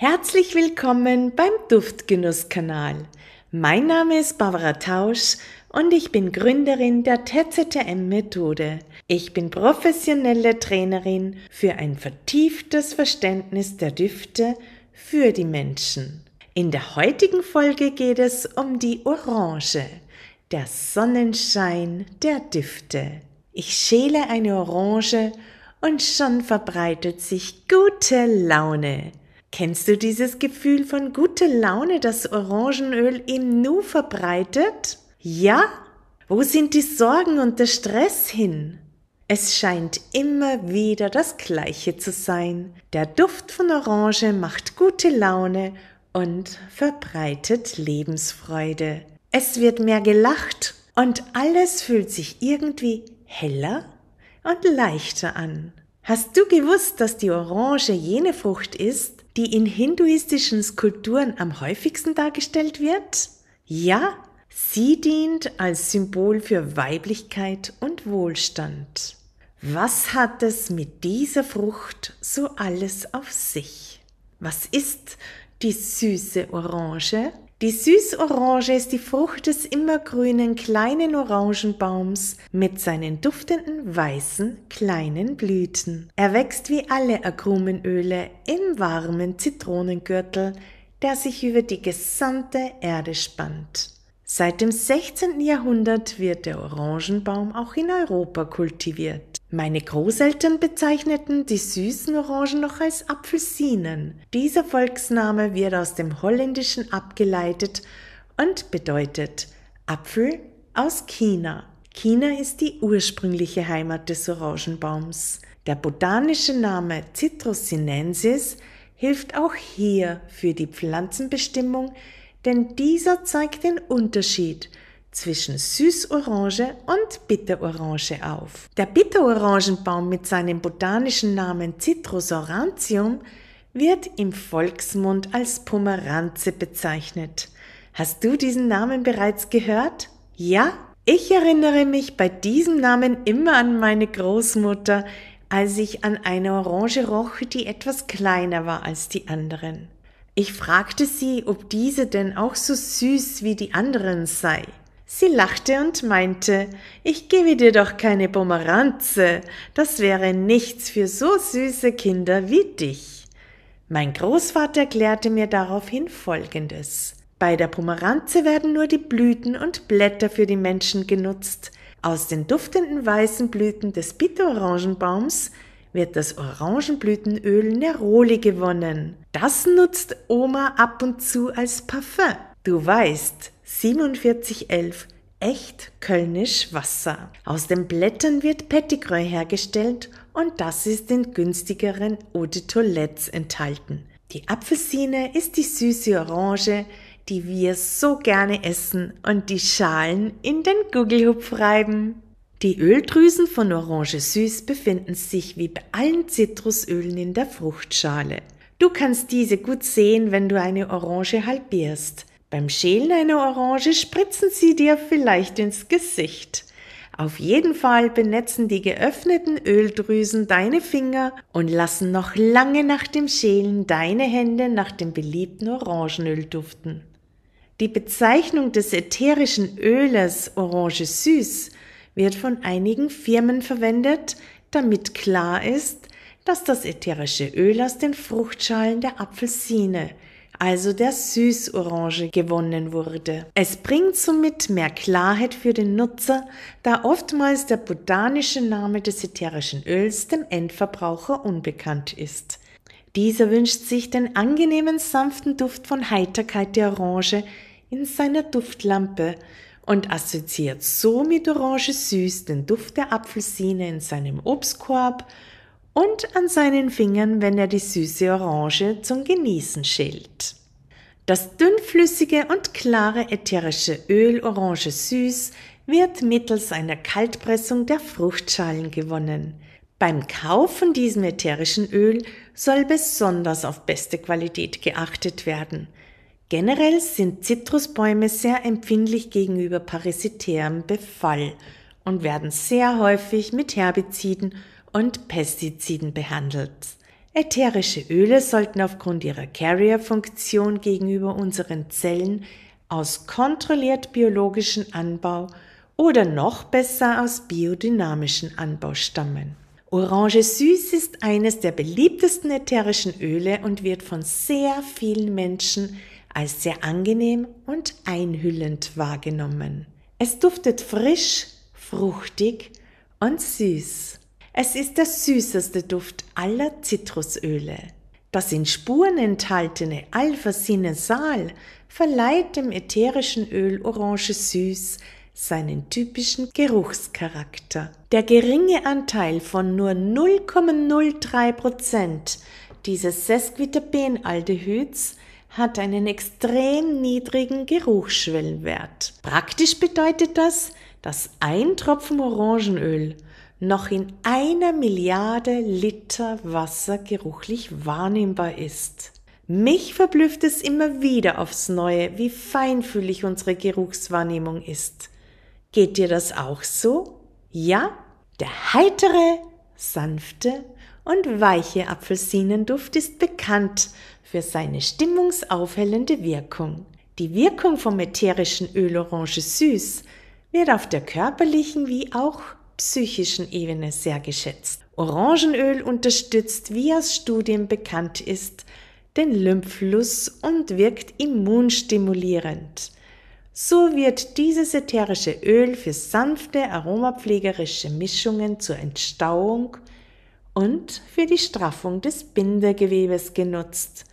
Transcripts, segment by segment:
Herzlich willkommen beim Duftgenusskanal. Mein Name ist Barbara Tausch und ich bin Gründerin der TZTM-Methode. Ich bin professionelle Trainerin für ein vertieftes Verständnis der Düfte für die Menschen. In der heutigen Folge geht es um die Orange, der Sonnenschein der Düfte. Ich schäle eine Orange und schon verbreitet sich gute Laune. Kennst du dieses Gefühl von guter Laune, das Orangenöl im Nu verbreitet? Ja? Wo sind die Sorgen und der Stress hin? Es scheint immer wieder das Gleiche zu sein. Der Duft von Orange macht gute Laune und verbreitet Lebensfreude. Es wird mehr gelacht und alles fühlt sich irgendwie heller und leichter an. Hast du gewusst, dass die Orange jene Frucht ist, die in hinduistischen Skulpturen am häufigsten dargestellt wird? Ja, sie dient als Symbol für Weiblichkeit und Wohlstand. Was hat es mit dieser Frucht so alles auf sich? Was ist die süße Orange? Die Süßorange ist die Frucht des immergrünen kleinen Orangenbaums mit seinen duftenden weißen kleinen Blüten. Er wächst wie alle Agrumenöle im warmen Zitronengürtel, der sich über die gesamte Erde spannt. Seit dem 16. Jahrhundert wird der Orangenbaum auch in Europa kultiviert. Meine Großeltern bezeichneten die süßen Orangen noch als Apfelsinen. Dieser Volksname wird aus dem Holländischen abgeleitet und bedeutet Apfel aus China. China ist die ursprüngliche Heimat des Orangenbaums. Der botanische Name Citrus sinensis hilft auch hier für die Pflanzenbestimmung, denn dieser zeigt den Unterschied zwischen Süßorange und Bitterorange auf. Der Bitterorangenbaum mit seinem botanischen Namen Citrus aurantium wird im Volksmund als Pomeranze bezeichnet. Hast du diesen Namen bereits gehört? Ja? Ich erinnere mich bei diesem Namen immer an meine Großmutter, als ich an eine Orange roch, die etwas kleiner war als die anderen. Ich fragte sie, ob diese denn auch so süß wie die anderen sei. Sie lachte und meinte, ich gebe dir doch keine Pomeranze, das wäre nichts für so süße Kinder wie dich. Mein Großvater erklärte mir daraufhin Folgendes. Bei der Pomeranze werden nur die Blüten und Blätter für die Menschen genutzt. Aus den duftenden weißen Blüten des Bitterorangenbaums wird das Orangenblütenöl Neroli gewonnen. Das nutzt Oma ab und zu als Parfum. Du weißt, 4711 echt kölnisch Wasser. Aus den Blättern wird Pettigrew hergestellt und das ist in günstigeren Eau de Toilettes enthalten. Die Apfelsine ist die süße Orange, die wir so gerne essen und die Schalen in den Gugelhupf reiben. Die Öldrüsen von Orange Süß befinden sich wie bei allen Zitrusölen in der Fruchtschale. Du kannst diese gut sehen, wenn du eine Orange halbierst. Beim Schälen einer Orange spritzen sie dir vielleicht ins Gesicht. Auf jeden Fall benetzen die geöffneten Öldrüsen deine Finger und lassen noch lange nach dem Schälen deine Hände nach dem beliebten Orangenöl duften. Die Bezeichnung des ätherischen Öles Orange Süß wird von einigen Firmen verwendet, damit klar ist, dass das ätherische Öl aus den Fruchtschalen der Apfelsine, also der Süßorange, gewonnen wurde. Es bringt somit mehr Klarheit für den Nutzer, da oftmals der botanische Name des ätherischen Öls dem Endverbraucher unbekannt ist. Dieser wünscht sich den angenehmen sanften Duft von Heiterkeit der Orange in seiner Duftlampe und assoziiert so mit Orange Süß den Duft der Apfelsine in seinem Obstkorb und an seinen Fingern, wenn er die süße Orange zum Genießen schält. Das dünnflüssige und klare ätherische Öl Orange Süß wird mittels einer Kaltpressung der Fruchtschalen gewonnen. Beim Kauf von diesem ätherischen Öl soll besonders auf beste Qualität geachtet werden. Generell sind Zitrusbäume sehr empfindlich gegenüber parasitärem Befall und werden sehr häufig mit Herbiziden und Pestiziden behandelt. Ätherische Öle sollten aufgrund ihrer Carrier-Funktion gegenüber unseren Zellen aus kontrolliert biologischen Anbau oder noch besser aus biodynamischen Anbau stammen. Orange Süß ist eines der beliebtesten ätherischen Öle und wird von sehr vielen Menschen als sehr angenehm und einhüllend wahrgenommen. Es duftet frisch, fruchtig und süß. Es ist der süßeste Duft aller Zitrusöle. Das in Spuren enthaltene Alpha-Sinesal verleiht dem ätherischen Öl Orange Süß seinen typischen Geruchscharakter. Der geringe Anteil von nur 0,03 Prozent dieses Sesquiterpenaldehyds hat einen extrem niedrigen Geruchsschwellenwert. Praktisch bedeutet das, dass ein Tropfen Orangenöl noch in einer Milliarde Liter Wasser geruchlich wahrnehmbar ist. Mich verblüfft es immer wieder aufs Neue, wie feinfühlig unsere Geruchswahrnehmung ist. Geht dir das auch so? Ja? Der heitere, sanfte und weiche Apfelsinenduft ist bekannt für seine stimmungsaufhellende Wirkung. Die Wirkung vom ätherischen Öl Orange Süß wird auf der körperlichen wie auch psychischen Ebene sehr geschätzt. Orangenöl unterstützt, wie aus Studien bekannt ist, den Lymphfluss und wirkt immunstimulierend. So wird dieses ätherische Öl für sanfte aromapflegerische Mischungen zur Entstauung und für die Straffung des Bindegewebes genutzt.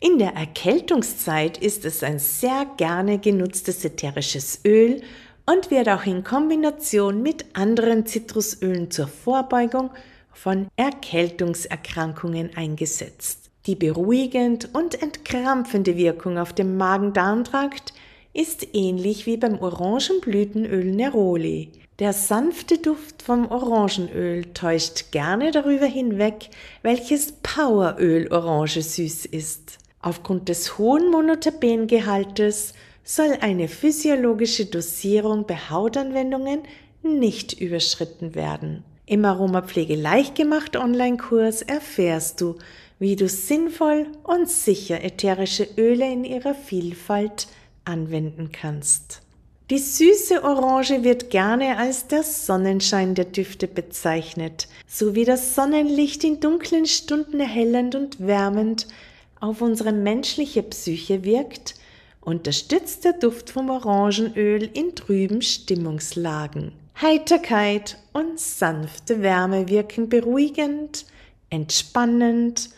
In der Erkältungszeit ist es ein sehr gerne genutztes ätherisches Öl und wird auch in Kombination mit anderen Zitrusölen zur Vorbeugung von Erkältungserkrankungen eingesetzt. Die beruhigend und entkrampfende Wirkung auf dem Magen-Darm-Trakt ist ähnlich wie beim Orangenblütenöl Neroli. Der sanfte Duft vom Orangenöl täuscht gerne darüber hinweg, welches Poweröl Orange süß ist. Aufgrund des hohen Monoterpengehaltes soll eine physiologische Dosierung bei Hautanwendungen nicht überschritten werden. Im Aromapflege Leichtgemacht Online-Kurs erfährst du, wie du sinnvoll und sicher ätherische Öle in ihrer Vielfalt anwenden kannst. Die süße Orange wird gerne als der Sonnenschein der Düfte bezeichnet, sowie das Sonnenlicht in dunklen Stunden erhellend und wärmend auf unsere menschliche Psyche wirkt unterstützt der Duft vom Orangenöl in trüben Stimmungslagen. Heiterkeit und sanfte Wärme wirken beruhigend, entspannend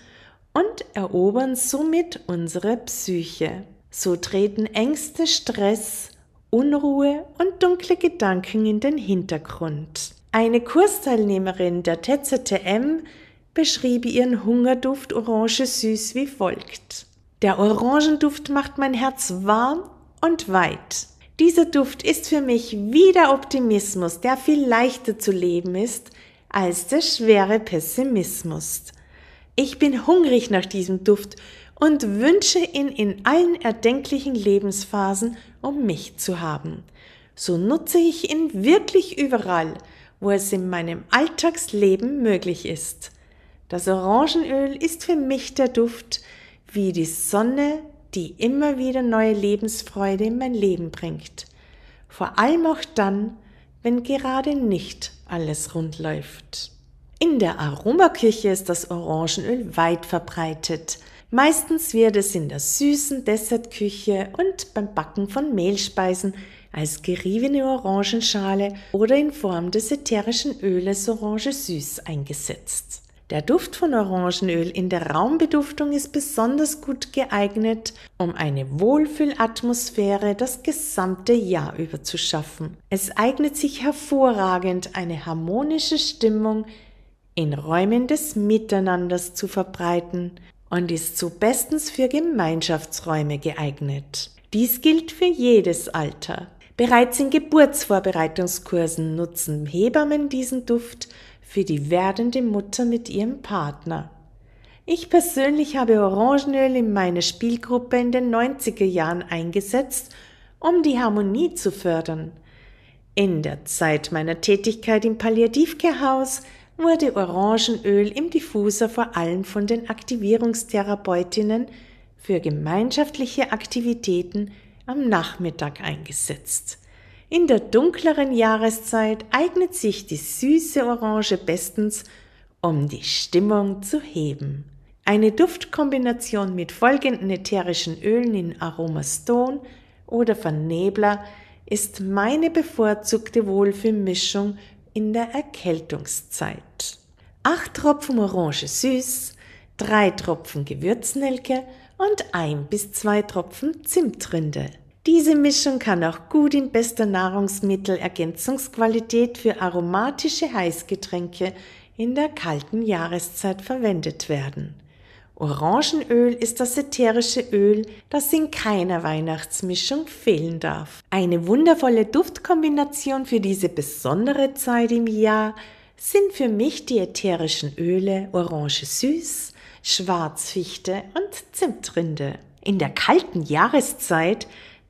und erobern somit unsere Psyche. So treten Ängste, Stress, Unruhe und dunkle Gedanken in den Hintergrund. Eine Kursteilnehmerin der TZTM beschrieb ihren Hungerduft orange süß wie folgt. Der Orangenduft macht mein Herz warm und weit. Dieser Duft ist für mich wie der Optimismus, der viel leichter zu leben ist als der schwere Pessimismus. Ich bin hungrig nach diesem Duft und wünsche ihn in allen erdenklichen Lebensphasen, um mich zu haben. So nutze ich ihn wirklich überall, wo es in meinem Alltagsleben möglich ist. Das Orangenöl ist für mich der Duft, wie die Sonne, die immer wieder neue Lebensfreude in mein Leben bringt. Vor allem auch dann, wenn gerade nicht alles rund läuft. In der Aromaküche ist das Orangenöl weit verbreitet. Meistens wird es in der süßen Dessertküche und beim Backen von Mehlspeisen als geriebene Orangenschale oder in Form des ätherischen Öles Orange Süß eingesetzt. Der Duft von Orangenöl in der Raumbeduftung ist besonders gut geeignet, um eine Wohlfühlatmosphäre das gesamte Jahr über zu schaffen. Es eignet sich hervorragend, eine harmonische Stimmung in Räumen des Miteinanders zu verbreiten und ist so bestens für Gemeinschaftsräume geeignet. Dies gilt für jedes Alter. Bereits in Geburtsvorbereitungskursen nutzen Hebammen diesen Duft für die werdende Mutter mit ihrem Partner. Ich persönlich habe Orangenöl in meine Spielgruppe in den 90er Jahren eingesetzt, um die Harmonie zu fördern. In der Zeit meiner Tätigkeit im Palliativkehrhaus wurde Orangenöl im Diffuser vor allem von den Aktivierungstherapeutinnen für gemeinschaftliche Aktivitäten am Nachmittag eingesetzt. In der dunkleren Jahreszeit eignet sich die süße Orange bestens, um die Stimmung zu heben. Eine Duftkombination mit folgenden ätherischen Ölen in Aroma Stone oder Vernebler ist meine bevorzugte Wohlfühlmischung in der Erkältungszeit. Acht Tropfen Orange süß, drei Tropfen Gewürznelke und ein bis zwei Tropfen Zimtrinde. Diese Mischung kann auch gut in bester Nahrungsmittelergänzungsqualität für aromatische Heißgetränke in der kalten Jahreszeit verwendet werden. Orangenöl ist das ätherische Öl, das in keiner Weihnachtsmischung fehlen darf. Eine wundervolle Duftkombination für diese besondere Zeit im Jahr sind für mich die ätherischen Öle Orange Süß, Schwarzfichte und Zimtrinde. In der kalten Jahreszeit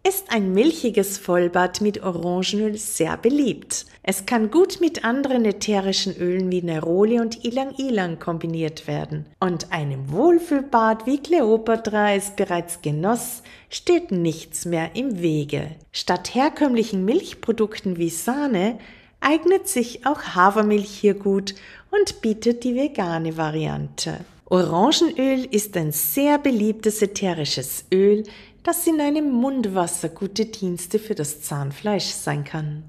ist ein milchiges Vollbad mit Orangenöl sehr beliebt. Es kann gut mit anderen ätherischen Ölen wie Neroli und Ilang Ilang kombiniert werden. Und einem Wohlfühlbad wie Cleopatra es bereits genoss, steht nichts mehr im Wege. Statt herkömmlichen Milchprodukten wie Sahne eignet sich auch Hafermilch hier gut und bietet die vegane Variante. Orangenöl ist ein sehr beliebtes ätherisches Öl, das in einem Mundwasser gute Dienste für das Zahnfleisch sein kann.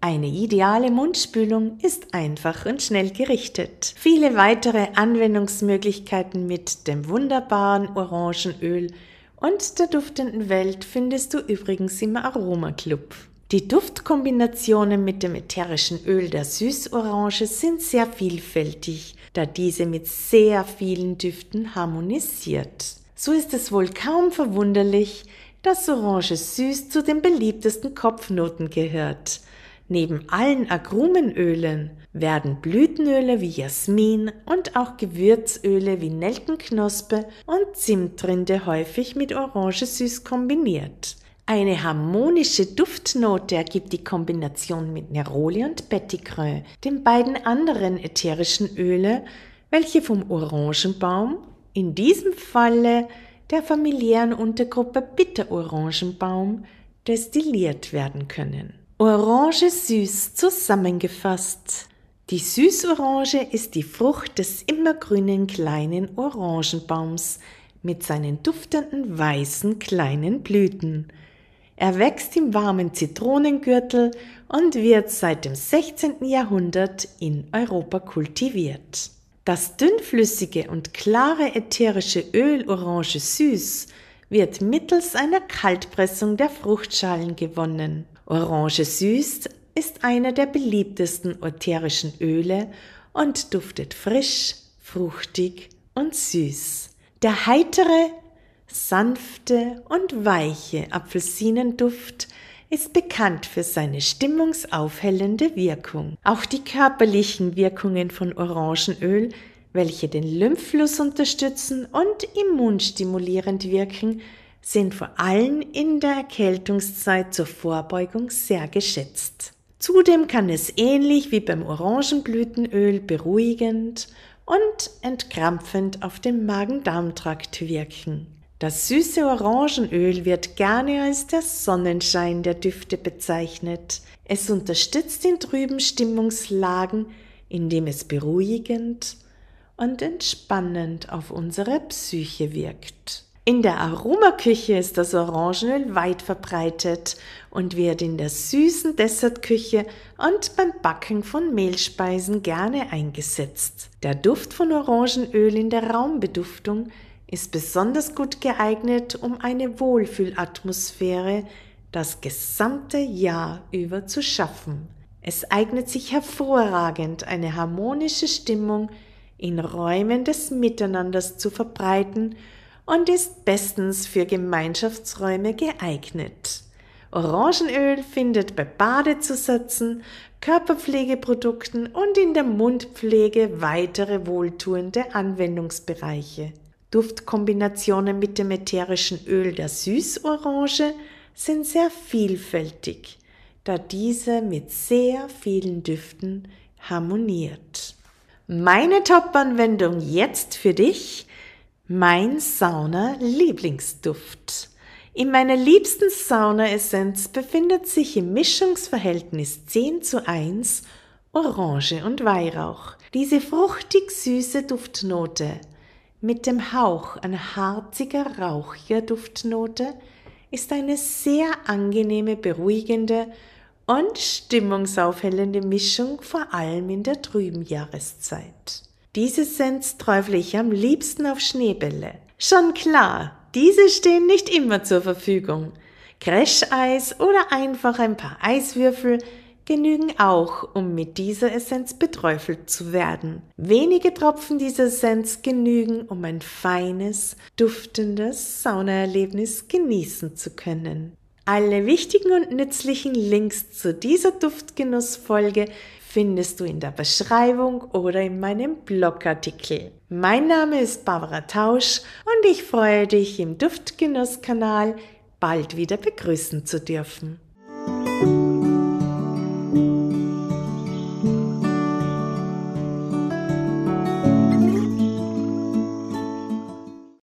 Eine ideale Mundspülung ist einfach und schnell gerichtet. Viele weitere Anwendungsmöglichkeiten mit dem wunderbaren Orangenöl und der duftenden Welt findest du übrigens im Aroma Club. Die Duftkombinationen mit dem ätherischen Öl der Süßorange sind sehr vielfältig, da diese mit sehr vielen Düften harmonisiert. So ist es wohl kaum verwunderlich, dass Orange süß zu den beliebtesten Kopfnoten gehört. Neben allen Agrumenölen werden Blütenöle wie Jasmin und auch Gewürzöle wie Nelkenknospe und Zimtrinde häufig mit Orange süß kombiniert. Eine harmonische Duftnote ergibt die Kombination mit Neroli und Petitcreux, den beiden anderen ätherischen Öle, welche vom Orangenbaum in diesem Falle der familiären Untergruppe Bitterorangenbaum destilliert werden können. Orange süß zusammengefasst. Die Süßorange ist die Frucht des immergrünen kleinen Orangenbaums mit seinen duftenden weißen kleinen Blüten. Er wächst im warmen Zitronengürtel und wird seit dem 16. Jahrhundert in Europa kultiviert. Das dünnflüssige und klare ätherische Öl Orange Süß wird mittels einer Kaltpressung der Fruchtschalen gewonnen. Orange Süß ist einer der beliebtesten ätherischen Öle und duftet frisch, fruchtig und süß. Der heitere, sanfte und weiche Apfelsinenduft ist bekannt für seine stimmungsaufhellende Wirkung. Auch die körperlichen Wirkungen von Orangenöl, welche den Lymphfluss unterstützen und immunstimulierend wirken, sind vor allem in der Erkältungszeit zur Vorbeugung sehr geschätzt. Zudem kann es ähnlich wie beim Orangenblütenöl beruhigend und entkrampfend auf den Magen-Darm-Trakt wirken. Das süße Orangenöl wird gerne als der Sonnenschein der Düfte bezeichnet. Es unterstützt in trüben Stimmungslagen, indem es beruhigend und entspannend auf unsere Psyche wirkt. In der Aromaküche ist das Orangenöl weit verbreitet und wird in der süßen Dessertküche und beim Backen von Mehlspeisen gerne eingesetzt. Der Duft von Orangenöl in der Raumbeduftung ist besonders gut geeignet, um eine Wohlfühlatmosphäre das gesamte Jahr über zu schaffen. Es eignet sich hervorragend, eine harmonische Stimmung in Räumen des Miteinanders zu verbreiten und ist bestens für Gemeinschaftsräume geeignet. Orangenöl findet bei Badezusätzen, Körperpflegeprodukten und in der Mundpflege weitere wohltuende Anwendungsbereiche. Duftkombinationen mit dem ätherischen Öl der Süßorange sind sehr vielfältig, da diese mit sehr vielen Düften harmoniert. Meine Top-Anwendung jetzt für dich, mein Sauna-Lieblingsduft. In meiner liebsten Sauna-Essenz befindet sich im Mischungsverhältnis 10 zu 1 Orange und Weihrauch. Diese fruchtig süße Duftnote mit dem Hauch an harziger, rauchiger Duftnote ist eine sehr angenehme, beruhigende und stimmungsaufhellende Mischung, vor allem in der trüben Jahreszeit. Diese Sense träufle ich am liebsten auf Schneebälle. Schon klar, diese stehen nicht immer zur Verfügung. Crasheis oder einfach ein paar Eiswürfel genügen auch, um mit dieser Essenz beträufelt zu werden. Wenige Tropfen dieser Essenz genügen, um ein feines, duftendes Saunaerlebnis genießen zu können. Alle wichtigen und nützlichen Links zu dieser Duftgenussfolge findest du in der Beschreibung oder in meinem Blogartikel. Mein Name ist Barbara Tausch und ich freue dich im Duftgenusskanal bald wieder begrüßen zu dürfen.